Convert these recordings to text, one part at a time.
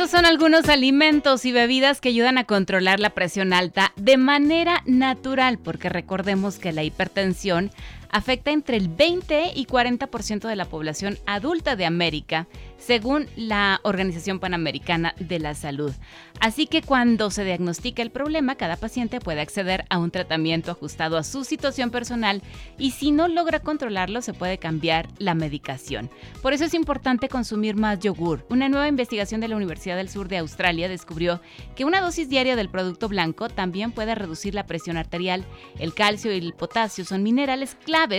Estos son algunos alimentos y bebidas que ayudan a controlar la presión alta de manera natural, porque recordemos que la hipertensión afecta entre el 20 y 40% de la población adulta de América, según la Organización Panamericana de la Salud. Así que cuando se diagnostica el problema, cada paciente puede acceder a un tratamiento ajustado a su situación personal y si no logra controlarlo, se puede cambiar la medicación. Por eso es importante consumir más yogur. Una nueva investigación de la Universidad del Sur de Australia descubrió que una dosis diaria del producto blanco también puede reducir la presión arterial. El calcio y el potasio son minerales clave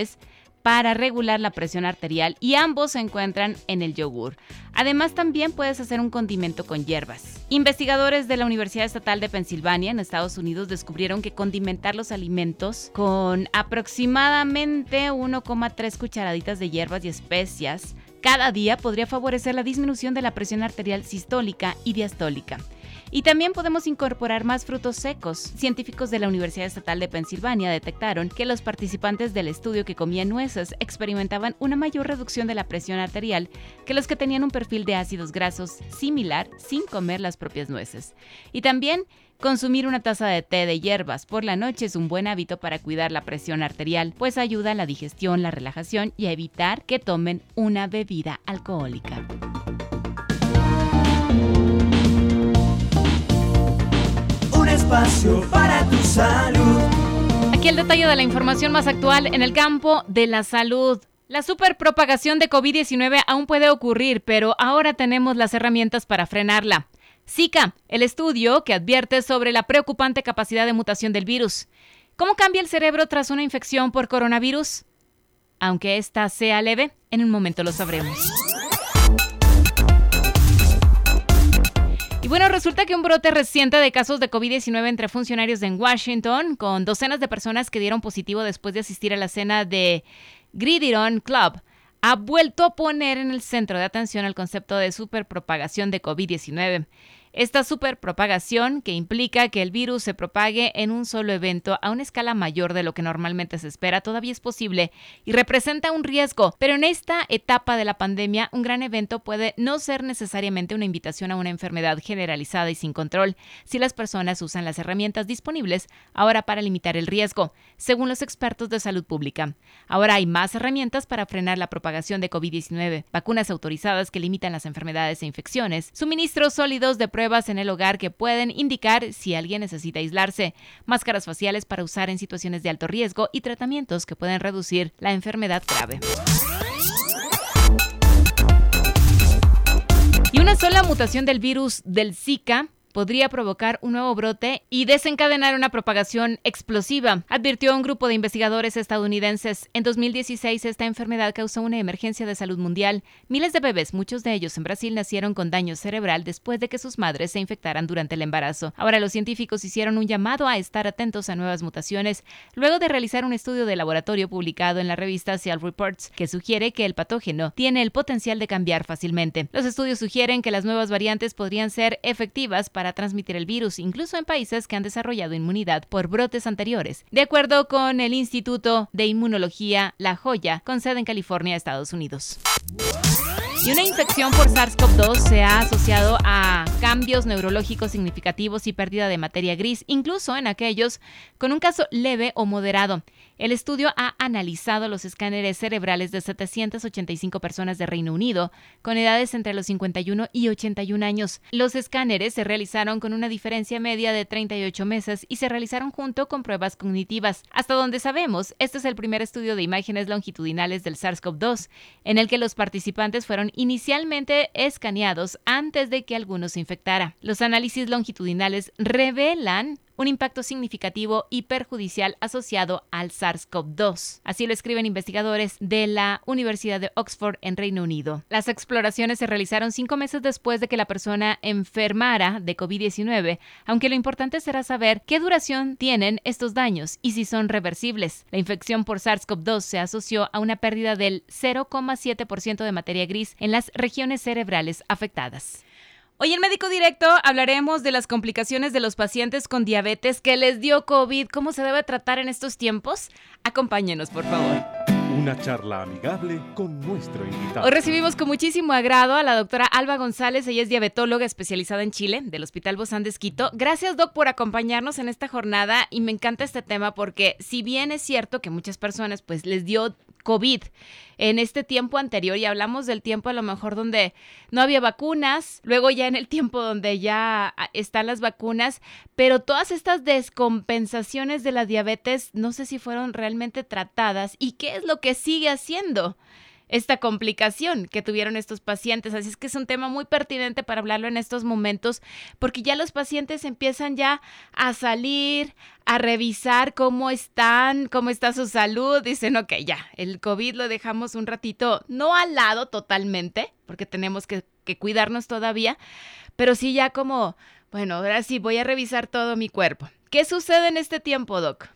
para regular la presión arterial y ambos se encuentran en el yogur. Además también puedes hacer un condimento con hierbas. Investigadores de la Universidad Estatal de Pensilvania en Estados Unidos descubrieron que condimentar los alimentos con aproximadamente 1,3 cucharaditas de hierbas y especias cada día podría favorecer la disminución de la presión arterial sistólica y diastólica. Y también podemos incorporar más frutos secos. Científicos de la Universidad Estatal de Pensilvania detectaron que los participantes del estudio que comían nueces experimentaban una mayor reducción de la presión arterial que los que tenían un perfil de ácidos grasos similar sin comer las propias nueces. Y también Consumir una taza de té de hierbas por la noche es un buen hábito para cuidar la presión arterial, pues ayuda a la digestión, la relajación y a evitar que tomen una bebida alcohólica. Espacio para tu salud. Aquí el detalle de la información más actual en el campo de la salud. La superpropagación de COVID-19 aún puede ocurrir, pero ahora tenemos las herramientas para frenarla. Zika, el estudio que advierte sobre la preocupante capacidad de mutación del virus. ¿Cómo cambia el cerebro tras una infección por coronavirus? Aunque esta sea leve, en un momento lo sabremos. Bueno, resulta que un brote reciente de casos de COVID-19 entre funcionarios en Washington, con docenas de personas que dieron positivo después de asistir a la cena de Gridiron Club, ha vuelto a poner en el centro de atención el concepto de superpropagación de COVID-19. Esta superpropagación, que implica que el virus se propague en un solo evento a una escala mayor de lo que normalmente se espera, todavía es posible y representa un riesgo. Pero en esta etapa de la pandemia, un gran evento puede no ser necesariamente una invitación a una enfermedad generalizada y sin control, si las personas usan las herramientas disponibles ahora para limitar el riesgo, según los expertos de salud pública. Ahora hay más herramientas para frenar la propagación de COVID-19, vacunas autorizadas que limitan las enfermedades e infecciones, suministros sólidos de pruebas pruebas en el hogar que pueden indicar si alguien necesita aislarse, máscaras faciales para usar en situaciones de alto riesgo y tratamientos que pueden reducir la enfermedad grave. Y una sola mutación del virus del Zika podría provocar un nuevo brote y desencadenar una propagación explosiva, advirtió un grupo de investigadores estadounidenses. En 2016 esta enfermedad causó una emergencia de salud mundial. Miles de bebés, muchos de ellos en Brasil, nacieron con daño cerebral después de que sus madres se infectaran durante el embarazo. Ahora los científicos hicieron un llamado a estar atentos a nuevas mutaciones luego de realizar un estudio de laboratorio publicado en la revista Cell Reports que sugiere que el patógeno tiene el potencial de cambiar fácilmente. Los estudios sugieren que las nuevas variantes podrían ser efectivas para para transmitir el virus, incluso en países que han desarrollado inmunidad por brotes anteriores, de acuerdo con el Instituto de Inmunología La Joya, con sede en California, Estados Unidos. Y una infección por SARS-CoV-2 se ha asociado a cambios neurológicos significativos y pérdida de materia gris, incluso en aquellos con un caso leve o moderado. El estudio ha analizado los escáneres cerebrales de 785 personas de Reino Unido con edades entre los 51 y 81 años. Los escáneres se realizaron con una diferencia media de 38 meses y se realizaron junto con pruebas cognitivas. Hasta donde sabemos, este es el primer estudio de imágenes longitudinales del SARS-CoV-2, en el que los participantes fueron inicialmente escaneados antes de que alguno se infectara. Los análisis longitudinales revelan un impacto significativo y perjudicial asociado al SARS-CoV-2. Así lo escriben investigadores de la Universidad de Oxford en Reino Unido. Las exploraciones se realizaron cinco meses después de que la persona enfermara de COVID-19, aunque lo importante será saber qué duración tienen estos daños y si son reversibles. La infección por SARS-CoV-2 se asoció a una pérdida del 0,7% de materia gris en las regiones cerebrales afectadas. Hoy en Médico Directo hablaremos de las complicaciones de los pacientes con diabetes que les dio COVID, cómo se debe tratar en estos tiempos. Acompáñenos, por favor. Una charla amigable con nuestro invitado. Hoy recibimos con muchísimo agrado a la doctora Alba González. Ella es diabetóloga especializada en Chile del Hospital Bozán de Esquito. Gracias, Doc, por acompañarnos en esta jornada y me encanta este tema porque si bien es cierto que muchas personas pues les dio COVID. En este tiempo anterior y hablamos del tiempo a lo mejor donde no había vacunas, luego ya en el tiempo donde ya ah, están las vacunas, pero todas estas descompensaciones de la diabetes no sé si fueron realmente tratadas y qué es lo que sigue haciendo esta complicación que tuvieron estos pacientes. Así es que es un tema muy pertinente para hablarlo en estos momentos, porque ya los pacientes empiezan ya a salir, a revisar cómo están, cómo está su salud. Dicen, ok, ya, el COVID lo dejamos un ratito, no al lado totalmente, porque tenemos que, que cuidarnos todavía, pero sí ya como, bueno, ahora sí voy a revisar todo mi cuerpo. ¿Qué sucede en este tiempo, Doc?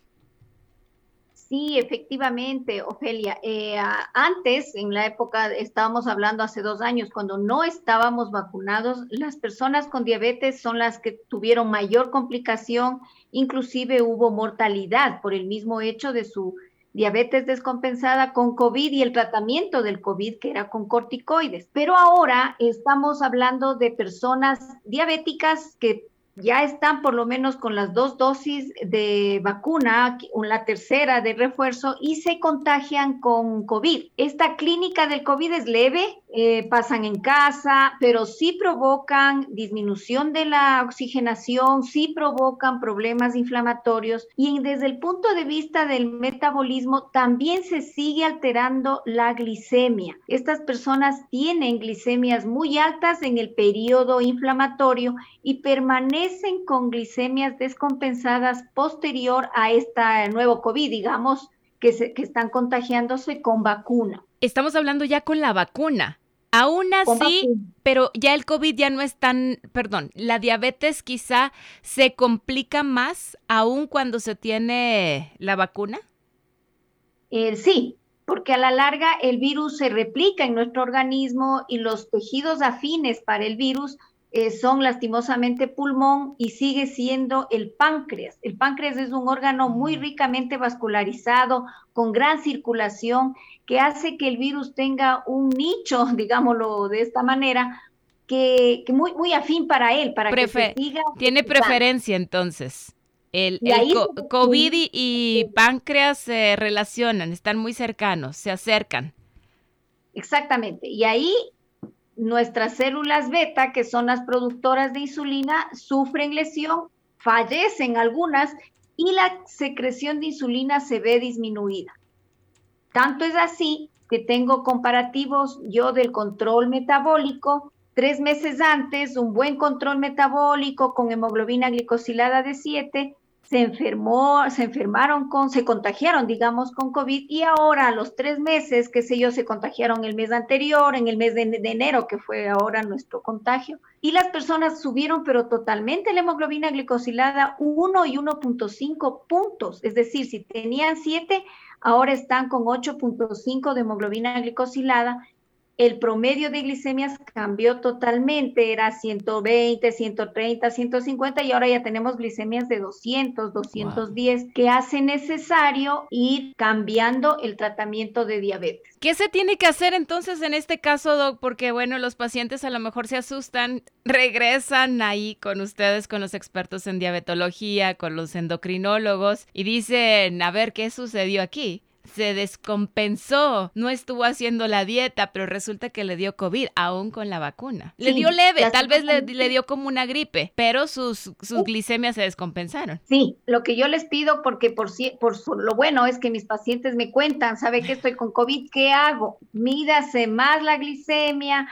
Sí, efectivamente, Ofelia. Eh, antes, en la época, estábamos hablando hace dos años, cuando no estábamos vacunados, las personas con diabetes son las que tuvieron mayor complicación, inclusive hubo mortalidad por el mismo hecho de su diabetes descompensada con COVID y el tratamiento del COVID que era con corticoides. Pero ahora estamos hablando de personas diabéticas que ya están por lo menos con las dos dosis de vacuna, la tercera de refuerzo, y se contagian con COVID. Esta clínica del COVID es leve, eh, pasan en casa, pero sí provocan disminución de la oxigenación, sí provocan problemas inflamatorios y desde el punto de vista del metabolismo también se sigue alterando la glicemia. Estas personas tienen glicemias muy altas en el periodo inflamatorio y permanecen con glicemias descompensadas posterior a este nuevo COVID, digamos, que, se, que están contagiándose con vacuna. Estamos hablando ya con la vacuna. Aún así, pero ya el COVID ya no es tan, perdón, la diabetes quizá se complica más aún cuando se tiene la vacuna. Eh, sí, porque a la larga el virus se replica en nuestro organismo y los tejidos afines para el virus eh, son lastimosamente pulmón y sigue siendo el páncreas. El páncreas es un órgano muy ricamente vascularizado, con gran circulación, que hace que el virus tenga un nicho, digámoslo de esta manera, que, muy, muy afín para él, para que se siga. Tiene preferencia entonces. El, COVID y páncreas se relacionan, están muy cercanos, se acercan. Exactamente. Y ahí nuestras células beta, que son las productoras de insulina, sufren lesión, fallecen algunas y la secreción de insulina se ve disminuida. Tanto es así que tengo comparativos yo del control metabólico. Tres meses antes, un buen control metabólico con hemoglobina glicosilada de 7 se enfermó, se enfermaron con, se contagiaron, digamos, con COVID y ahora a los tres meses, qué sé yo, se contagiaron el mes anterior, en el mes de, enero, que fue ahora nuestro contagio, y las personas subieron, pero totalmente la hemoglobina glicosilada 1 y 1.5 puntos, es decir, si tenían 7, ahora están con 8.5 de hemoglobina glicosilada el promedio de glicemias cambió totalmente, era 120, 130, 150 y ahora ya tenemos glicemias de 200, 210, que hace necesario ir cambiando el tratamiento de diabetes. ¿Qué se tiene que hacer entonces en este caso, Doc? Porque bueno, los pacientes a lo mejor se asustan, regresan ahí con ustedes, con los expertos en diabetología, con los endocrinólogos y dicen, a ver, ¿qué sucedió aquí? Se descompensó, no estuvo haciendo la dieta, pero resulta que le dio COVID, aún con la vacuna. Le dio leve, tal vez le, dio como una gripe, pero sus, sus glicemias se descompensaron. Sí, lo que yo les pido, porque por, por lo bueno es que mis pacientes me cuentan, ¿sabe que estoy con COVID? ¿Qué hago? Mídase más la glicemia,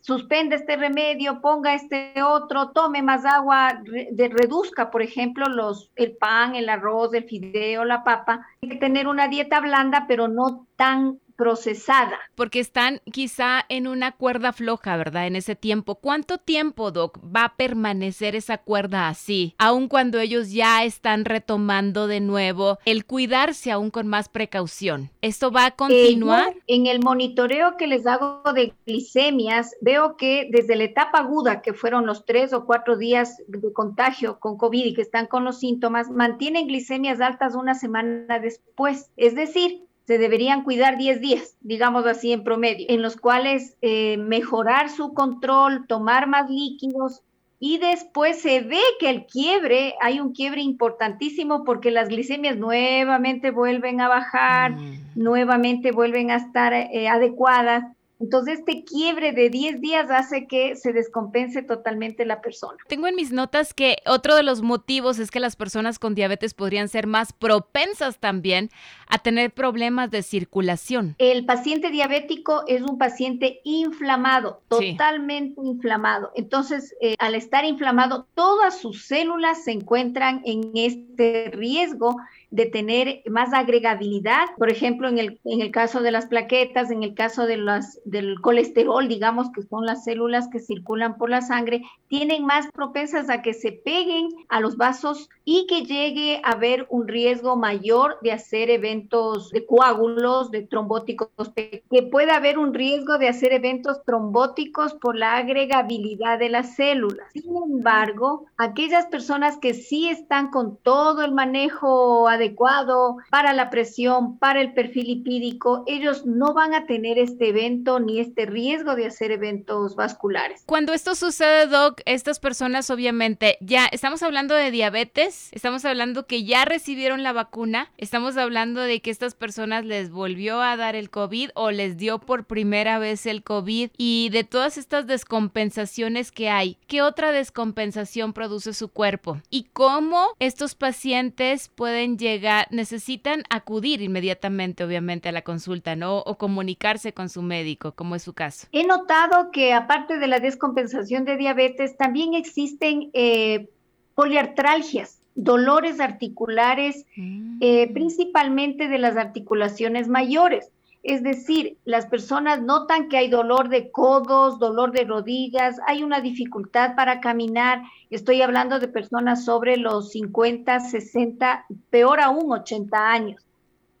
suspende este remedio, ponga este otro, tome más agua, reduzca, por ejemplo, los, el pan, el arroz, el fideo, la papa. Hay que tener una dieta blanda, pero no tan procesada. Porque están quizá en una cuerda floja, ¿verdad? En ese tiempo. ¿Cuánto tiempo, Doc, va a permanecer esa cuerda así? Aun cuando ellos ya están retomando de nuevo el cuidarse aún con más precaución. ¿Esto va a continuar? en el monitoreo que les hago de glicemias, veo que desde la etapa aguda, que fueron los tres o cuatro días de contagio con COVID y que están con los síntomas, mantienen glicemias altas una semana después. Es decir, se deberían cuidar 10 días, digamos así en promedio, en los cuales eh, mejorar su control, tomar más líquidos y después se ve que el quiebre, hay un quiebre importantísimo porque las glicemias nuevamente vuelven a bajar, mm. nuevamente vuelven a estar eh, adecuadas entonces, este quiebre de 10 días hace que se descompense totalmente la persona. Tengo en mis notas que otro de los motivos es que las personas con diabetes podrían ser más propensas también a tener problemas de circulación. El paciente diabético es un paciente inflamado, totalmente inflamado. Entonces, eh, al estar inflamado, todas sus células se encuentran en este riesgo de tener más agregabilidad, por ejemplo, en el, en el caso de las plaquetas, en el caso de las, del colesterol, digamos que son las células que circulan por la sangre, tienen más propensas a que se peguen a los vasos y que llegue a haber un riesgo mayor de hacer eventos de coágulos, de trombóticos, que pueda haber un riesgo de hacer eventos trombóticos por la agregabilidad de las células. Sin embargo, aquellas personas que sí están con todo el manejo adecuado, para la presión, para el perfil lipídico, ellos no van a tener este evento ni este riesgo de hacer eventos vasculares. Cuando esto sucede, Doc, estas personas obviamente ya estamos hablando de diabetes, estamos hablando que ya recibieron la vacuna, estamos hablando de que estas personas les volvió a dar el COVID o les dio por primera vez el COVID y de todas estas descompensaciones que hay, ¿qué otra descompensación produce su cuerpo? ¿Y cómo estos pacientes pueden llegar necesitan acudir inmediatamente, obviamente, a la consulta, ¿no? O comunicarse con su médico, como es su caso. He notado que aparte de la descompensación de diabetes, también existen eh, poliartralgias, dolores articulares, mm. eh, principalmente de las articulaciones mayores. Es decir, las personas notan que hay dolor de codos, dolor de rodillas, hay una dificultad para caminar. Estoy hablando de personas sobre los 50, 60, peor aún 80 años.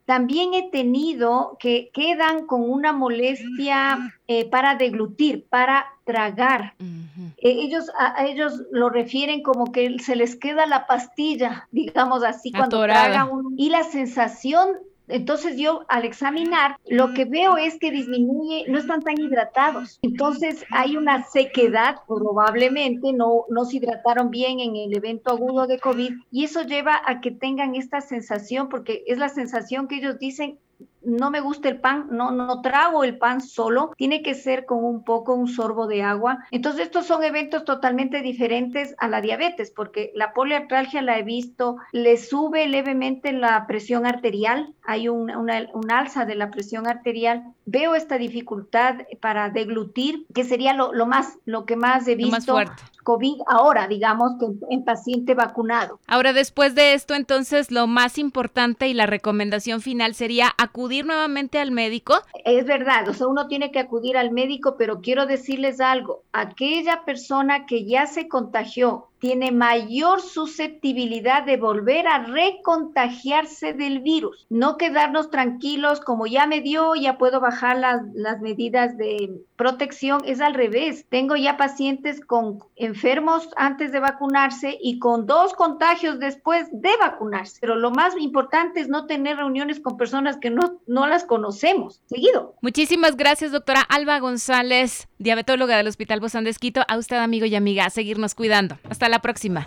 También he tenido que quedan con una molestia eh, para deglutir, para tragar. Eh, ellos, a, ellos lo refieren como que se les queda la pastilla, digamos así, cuando tragan. y la sensación entonces yo al examinar lo que veo es que disminuye, no están tan hidratados. Entonces hay una sequedad, probablemente no, no se hidrataron bien en el evento agudo de COVID y eso lleva a que tengan esta sensación, porque es la sensación que ellos dicen, no me gusta el pan, no, no trago el pan solo, tiene que ser con un poco, un sorbo de agua. Entonces estos son eventos totalmente diferentes a la diabetes, porque la poliartralgia la he visto, le sube levemente la presión arterial, hay un, una, alza de la presión arterial, veo esta dificultad para deglutir, que sería lo, más, lo que más he visto. COVID ahora, digamos, que en paciente vacunado. Ahora, después de esto, entonces, lo más importante y la recomendación final sería acudir nuevamente al médico? Es verdad, o sea, uno tiene que acudir al médico, pero quiero decirles algo, aquella persona que ya se contagió tiene mayor susceptibilidad de volver a recontagiarse del virus. No quedarnos tranquilos como ya me dio, ya puedo bajar las, las medidas de protección. Es al revés. Tengo ya pacientes con enfermos antes de vacunarse y con dos contagios después de vacunarse. Pero lo más importante es no tener reuniones con personas que no, no las conocemos. Seguido. Muchísimas gracias, doctora Alba González, diabetóloga del Hospital Bozán de. A usted, amigo y amiga, a seguirnos cuidando. Hasta la próxima.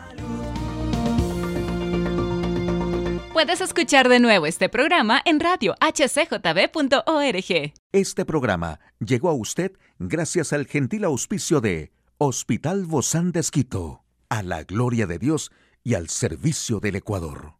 Puedes escuchar de nuevo este programa en radio hcjb.org. Este programa llegó a usted gracias al gentil auspicio de Hospital Bozán de a la gloria de Dios y al servicio del Ecuador.